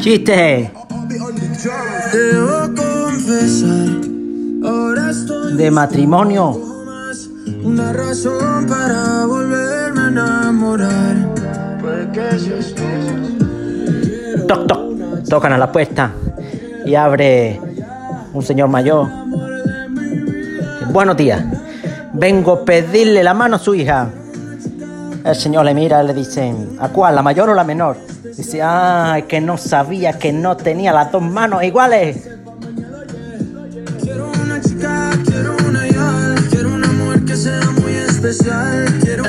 Chiste Debo confesar, ahora estoy de matrimonio. Una razón para volverme a enamorar. Puede que seas tú. Toc, toc. Tocan a la puerta y abre un señor mayor. Buenos días. Vengo a pedirle la mano a su hija. El señor le mira y le dice, ¿a cuál? ¿La mayor o la menor? Dice, ay, que no sabía que no tenía las dos manos iguales. Quiero una chica, quiero una hija, quiero una mujer que sea muy especial, quiero